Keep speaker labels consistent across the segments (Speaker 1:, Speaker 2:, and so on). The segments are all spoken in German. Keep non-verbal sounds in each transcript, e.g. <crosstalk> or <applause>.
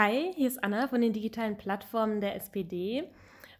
Speaker 1: Hi, hier ist Anna von den digitalen Plattformen der SPD.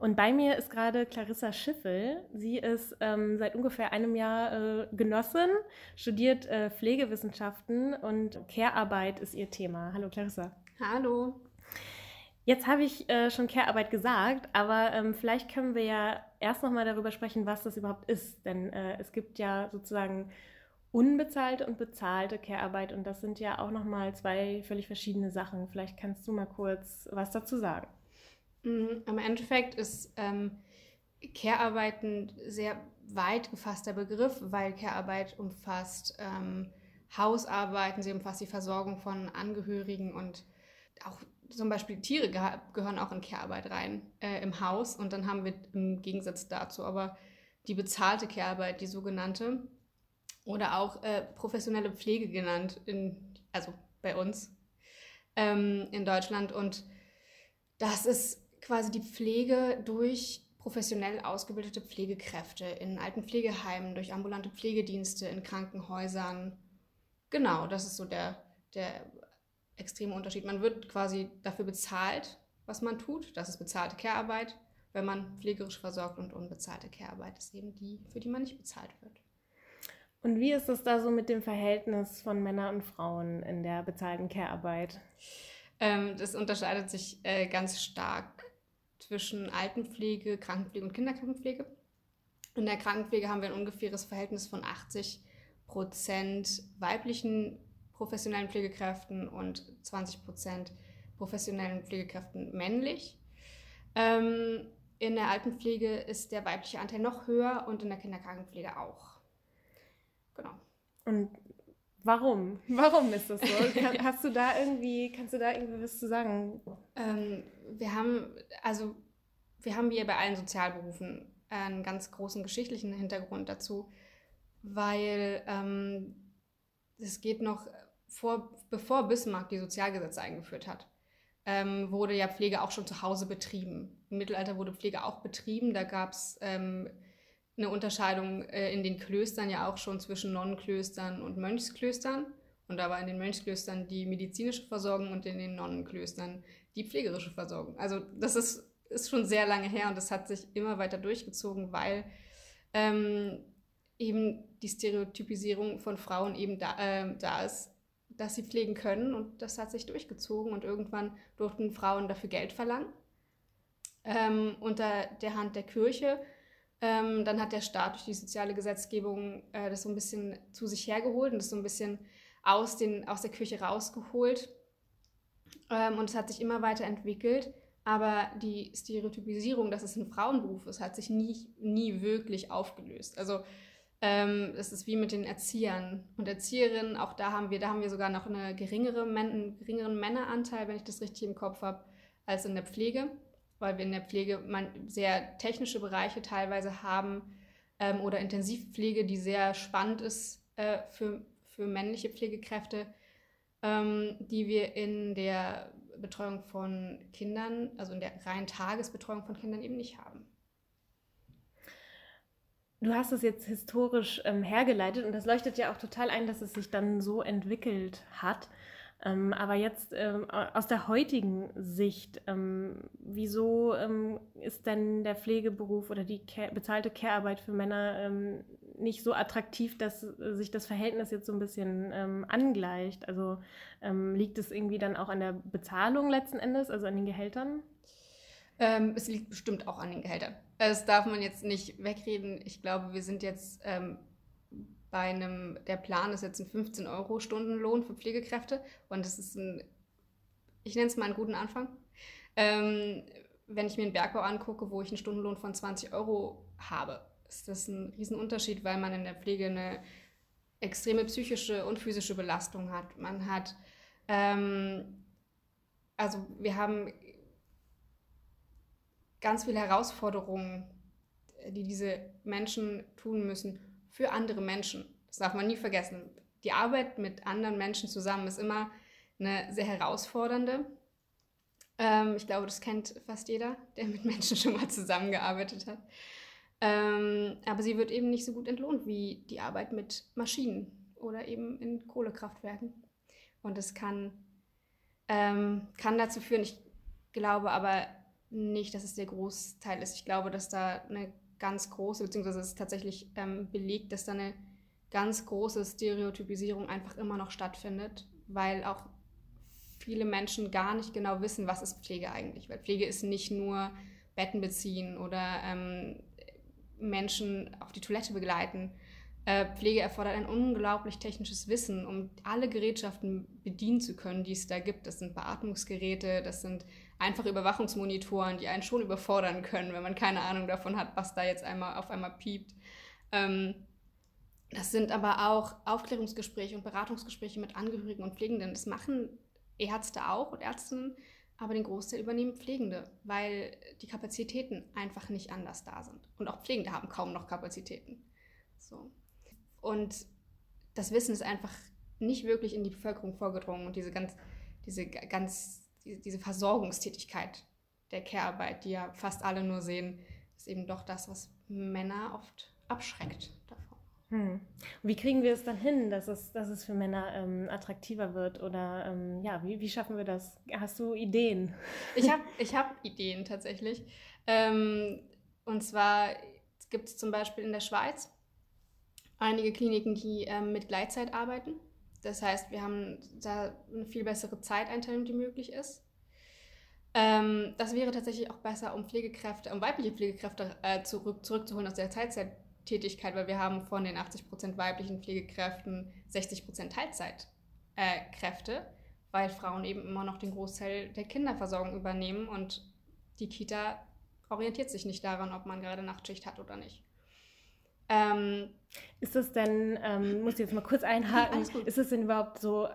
Speaker 1: Und bei mir ist gerade Clarissa Schiffel. Sie ist ähm, seit ungefähr einem Jahr äh, Genossin, studiert äh, Pflegewissenschaften und Care-Arbeit ist ihr Thema. Hallo Clarissa.
Speaker 2: Hallo.
Speaker 1: Jetzt habe ich äh, schon Care-Arbeit gesagt, aber ähm, vielleicht können wir ja erst nochmal darüber sprechen, was das überhaupt ist. Denn äh, es gibt ja sozusagen unbezahlte und bezahlte Care-Arbeit und das sind ja auch nochmal zwei völlig verschiedene Sachen. Vielleicht kannst du mal kurz was dazu sagen.
Speaker 2: Mhm, Im Endeffekt ist ähm, Care-Arbeit ein sehr weit gefasster Begriff, weil Care-Arbeit umfasst ähm, Hausarbeiten, sie umfasst die Versorgung von Angehörigen und auch zum Beispiel Tiere geh gehören auch in Care-Arbeit rein äh, im Haus. Und dann haben wir im Gegensatz dazu aber die bezahlte Care-Arbeit, die sogenannte, oder auch äh, professionelle Pflege genannt, in, also bei uns ähm, in Deutschland. Und das ist quasi die Pflege durch professionell ausgebildete Pflegekräfte in Altenpflegeheimen, durch ambulante Pflegedienste, in Krankenhäusern. Genau, das ist so der, der extreme Unterschied. Man wird quasi dafür bezahlt, was man tut. Das ist bezahlte Care-Arbeit, wenn man pflegerisch versorgt und unbezahlte Care-Arbeit ist eben die, für die man nicht bezahlt wird.
Speaker 1: Und wie ist es da so mit dem Verhältnis von Männern und Frauen in der bezahlten Care-Arbeit?
Speaker 2: Ähm, das unterscheidet sich äh, ganz stark zwischen Altenpflege, Krankenpflege und Kinderkrankenpflege. In der Krankenpflege haben wir ein ungefähres Verhältnis von 80 Prozent weiblichen professionellen Pflegekräften und 20 Prozent professionellen Pflegekräften männlich. Ähm, in der Altenpflege ist der weibliche Anteil noch höher und in der Kinderkrankenpflege auch. Genau.
Speaker 1: Und warum? <laughs> Warum ist das so? <laughs> Hast du da irgendwie, kannst du da irgendwie was zu sagen?
Speaker 2: Ähm, wir haben, also wir haben hier bei allen Sozialberufen einen ganz großen geschichtlichen Hintergrund dazu, weil ähm, es geht noch vor, bevor Bismarck die Sozialgesetze eingeführt hat, ähm, wurde ja Pflege auch schon zu Hause betrieben. Im Mittelalter wurde Pflege auch betrieben. Da gab es ähm, eine Unterscheidung äh, in den Klöstern ja auch schon zwischen Nonnenklöstern und Mönchsklöstern. Und da war in den Mönchsklöstern die medizinische Versorgung und in den Nonnenklöstern die pflegerische Versorgung. Also das ist, ist schon sehr lange her und das hat sich immer weiter durchgezogen, weil ähm, eben die Stereotypisierung von Frauen eben da, äh, da ist, dass sie pflegen können und das hat sich durchgezogen und irgendwann durften Frauen dafür Geld verlangen ähm, unter der Hand der Kirche ähm, dann hat der Staat durch die soziale Gesetzgebung äh, das so ein bisschen zu sich hergeholt und das so ein bisschen aus, den, aus der Kirche rausgeholt. Ähm, und es hat sich immer weiter entwickelt. Aber die Stereotypisierung, dass es ein Frauenberuf ist, hat sich nie, nie wirklich aufgelöst. Also ähm, es ist wie mit den Erziehern und Erzieherinnen. Auch da haben wir, da haben wir sogar noch eine geringere, einen geringeren Männeranteil, wenn ich das richtig im Kopf habe, als in der Pflege weil wir in der Pflege sehr technische Bereiche teilweise haben ähm, oder Intensivpflege, die sehr spannend ist äh, für, für männliche Pflegekräfte, ähm, die wir in der Betreuung von Kindern, also in der reinen Tagesbetreuung von Kindern eben nicht haben.
Speaker 1: Du hast es jetzt historisch ähm, hergeleitet und das leuchtet ja auch total ein, dass es sich dann so entwickelt hat. Ähm, aber jetzt ähm, aus der heutigen Sicht, ähm, wieso ähm, ist denn der Pflegeberuf oder die Care bezahlte Care-Arbeit für Männer ähm, nicht so attraktiv, dass sich das Verhältnis jetzt so ein bisschen ähm, angleicht? Also liegt es irgendwie dann auch an der Bezahlung letzten Endes, also an den Gehältern?
Speaker 2: es liegt bestimmt auch an den Gehältern. Das darf man jetzt nicht wegreden. Ich glaube, wir sind jetzt bei einem, der Plan ist jetzt ein 15 Euro Stundenlohn für Pflegekräfte und das ist ein, ich nenne es mal einen guten Anfang. Ähm, wenn ich mir einen Bergbau angucke, wo ich einen Stundenlohn von 20 Euro habe, ist das ein Riesenunterschied, weil man in der Pflege eine extreme psychische und physische Belastung hat. Man hat, ähm, also wir haben ganz viele Herausforderungen, die diese Menschen tun müssen für andere Menschen. Das darf man nie vergessen. Die Arbeit mit anderen Menschen zusammen ist immer eine sehr herausfordernde. Ähm, ich glaube, das kennt fast jeder, der mit Menschen <laughs> schon mal zusammengearbeitet hat. Ähm, aber sie wird eben nicht so gut entlohnt wie die Arbeit mit Maschinen oder eben in Kohlekraftwerken. Und es kann ähm, kann dazu führen. Ich glaube aber nicht, dass es der Großteil ist. Ich glaube, dass da eine ganz große, beziehungsweise es ist tatsächlich ähm, belegt, dass da eine ganz große Stereotypisierung einfach immer noch stattfindet, weil auch viele Menschen gar nicht genau wissen, was ist Pflege eigentlich. Weil Pflege ist nicht nur Betten beziehen oder ähm, Menschen auf die Toilette begleiten. Äh, Pflege erfordert ein unglaublich technisches Wissen, um alle Gerätschaften bedienen zu können, die es da gibt. Das sind Beatmungsgeräte, das sind einfache Überwachungsmonitoren, die einen schon überfordern können, wenn man keine Ahnung davon hat, was da jetzt einmal auf einmal piept. Ähm, das sind aber auch Aufklärungsgespräche und Beratungsgespräche mit Angehörigen und Pflegenden. Das machen Ärzte auch und Ärztinnen, aber den Großteil übernehmen Pflegende, weil die Kapazitäten einfach nicht anders da sind. Und auch Pflegende haben kaum noch Kapazitäten. So. Und das Wissen ist einfach nicht wirklich in die Bevölkerung vorgedrungen und diese ganz, diese ganz, diese Versorgungstätigkeit der Care-Arbeit, die ja fast alle nur sehen, ist eben doch das, was Männer oft abschreckt davon.
Speaker 1: Hm. Wie kriegen wir es dann hin, dass es, dass es für Männer ähm, attraktiver wird? Oder ähm, ja, wie, wie schaffen wir das? Hast du Ideen?
Speaker 2: Ich habe <laughs> ich hab Ideen tatsächlich. Ähm, und zwar gibt es zum Beispiel in der Schweiz einige Kliniken, die ähm, mit Gleitzeit arbeiten. Das heißt, wir haben da eine viel bessere Zeiteinteilung, die möglich ist. Ähm, das wäre tatsächlich auch besser, um Pflegekräfte, um weibliche Pflegekräfte äh, zurück, zurückzuholen aus der Teilzeittätigkeit, weil wir haben von den 80% weiblichen Pflegekräften 60% Teilzeitkräfte, äh, weil Frauen eben immer noch den Großteil der Kinderversorgung übernehmen und die Kita orientiert sich nicht daran, ob man gerade Nachtschicht hat oder nicht.
Speaker 1: Ähm, ist das denn, ähm, muss ich jetzt mal kurz einhaken, ja, ist es denn überhaupt so,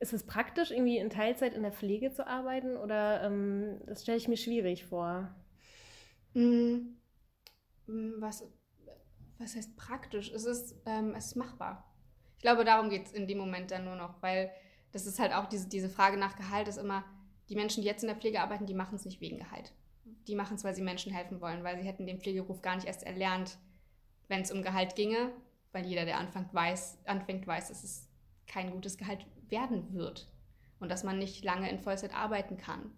Speaker 1: ist es praktisch, irgendwie in Teilzeit in der Pflege zu arbeiten oder ähm, das stelle ich mir schwierig vor?
Speaker 2: Mm, mm, was, was heißt praktisch? Es ist, ähm, es ist machbar. Ich glaube, darum geht es in dem Moment dann nur noch, weil das ist halt auch diese, diese Frage nach Gehalt, ist immer, die Menschen, die jetzt in der Pflege arbeiten, die machen es nicht wegen Gehalt. Die machen es, weil sie Menschen helfen wollen, weil sie hätten den Pflegeruf gar nicht erst erlernt, wenn es um Gehalt ginge, weil jeder, der anfängt, weiß, anfängt, weiß, dass es kein gutes Gehalt werden wird und dass man nicht lange in Vollzeit arbeiten kann.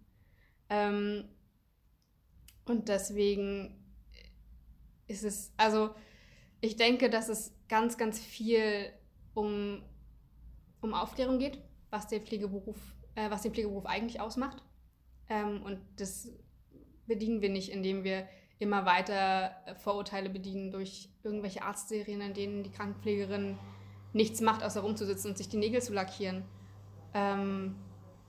Speaker 2: Ähm, und deswegen ist es, also ich denke, dass es ganz, ganz viel um, um Aufklärung geht, was der Pflegeberuf, äh, was den Pflegeberuf eigentlich ausmacht. Ähm, und das bedienen wir nicht, indem wir immer weiter Vorurteile bedienen durch irgendwelche Arztserien, in denen die Krankenpflegerin nichts macht, außer rumzusitzen und sich die Nägel zu lackieren. Ähm,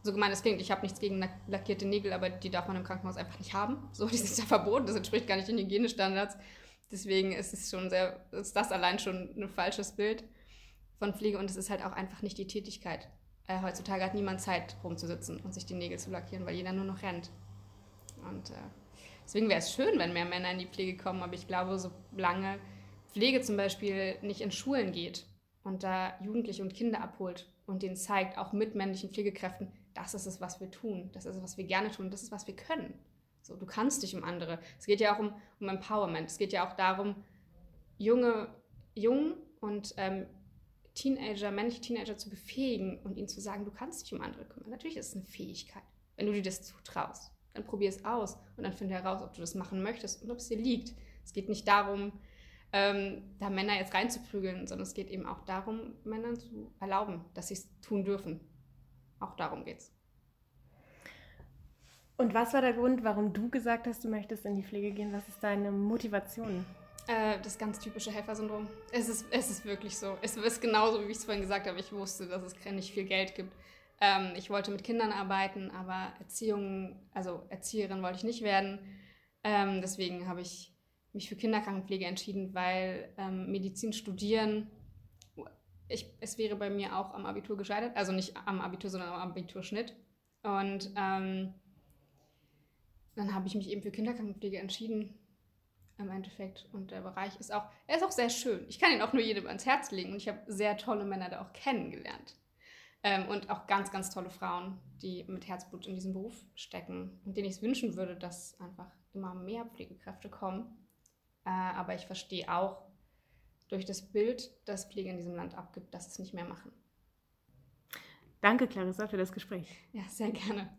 Speaker 2: so gemein das klingt, ich habe nichts gegen lackierte Nägel, aber die darf man im Krankenhaus einfach nicht haben. <laughs> So, die sind ja verboten, das entspricht gar nicht den Hygienestandards. Deswegen ist es schon sehr, ist das allein schon ein falsches Bild von Pflege und es ist halt auch einfach nicht die Tätigkeit. Äh, heutzutage hat niemand Zeit, rumzusitzen und sich die Nägel zu lackieren, weil jeder nur noch rennt. Und äh, Deswegen wäre es schön, wenn mehr Männer in die Pflege kommen, aber ich glaube, solange Pflege zum Beispiel nicht in Schulen geht und da Jugendliche und Kinder abholt und denen zeigt, auch mit männlichen Pflegekräften, das ist es, was wir tun, das ist es, was wir gerne tun, das ist, was wir können. So, du kannst dich um andere. Es geht ja auch um, um Empowerment. Es geht ja auch darum, junge, jung und ähm, Teenager, männliche Teenager zu befähigen und ihnen zu sagen, du kannst dich um andere kümmern. Natürlich ist es eine Fähigkeit, wenn du dir das zutraust dann probier es aus und dann finde heraus, ob du das machen möchtest und ob es dir liegt. Es geht nicht darum, ähm, da Männer jetzt reinzuprügeln, sondern es geht eben auch darum, Männern zu erlauben, dass sie es tun dürfen. Auch darum geht's.
Speaker 1: Und was war der Grund, warum du gesagt hast, du möchtest in die Pflege gehen? Was ist deine Motivation?
Speaker 2: Äh, das ganz typische Helfersyndrom. Es ist, es ist wirklich so. Es ist genauso, wie ich es vorhin gesagt habe. Ich wusste, dass es nicht viel Geld gibt. Ähm, ich wollte mit Kindern arbeiten, aber Erziehung, also Erzieherin wollte ich nicht werden. Ähm, deswegen habe ich mich für Kinderkrankenpflege entschieden, weil ähm, Medizin studieren, ich, es wäre bei mir auch am Abitur gescheitert. Also nicht am Abitur, sondern am Abiturschnitt. Und ähm, dann habe ich mich eben für Kinderkrankenpflege entschieden im Endeffekt. Und der Bereich ist auch, er ist auch sehr schön. Ich kann ihn auch nur jedem ans Herz legen und ich habe sehr tolle Männer da auch kennengelernt. Ähm, und auch ganz, ganz tolle Frauen, die mit Herzblut in diesem Beruf stecken und denen ich es wünschen würde, dass einfach immer mehr Pflegekräfte kommen. Äh, aber ich verstehe auch durch das Bild, das Pflege in diesem Land abgibt, dass es nicht mehr machen.
Speaker 1: Danke, Clarissa, für das Gespräch.
Speaker 2: Ja, sehr gerne.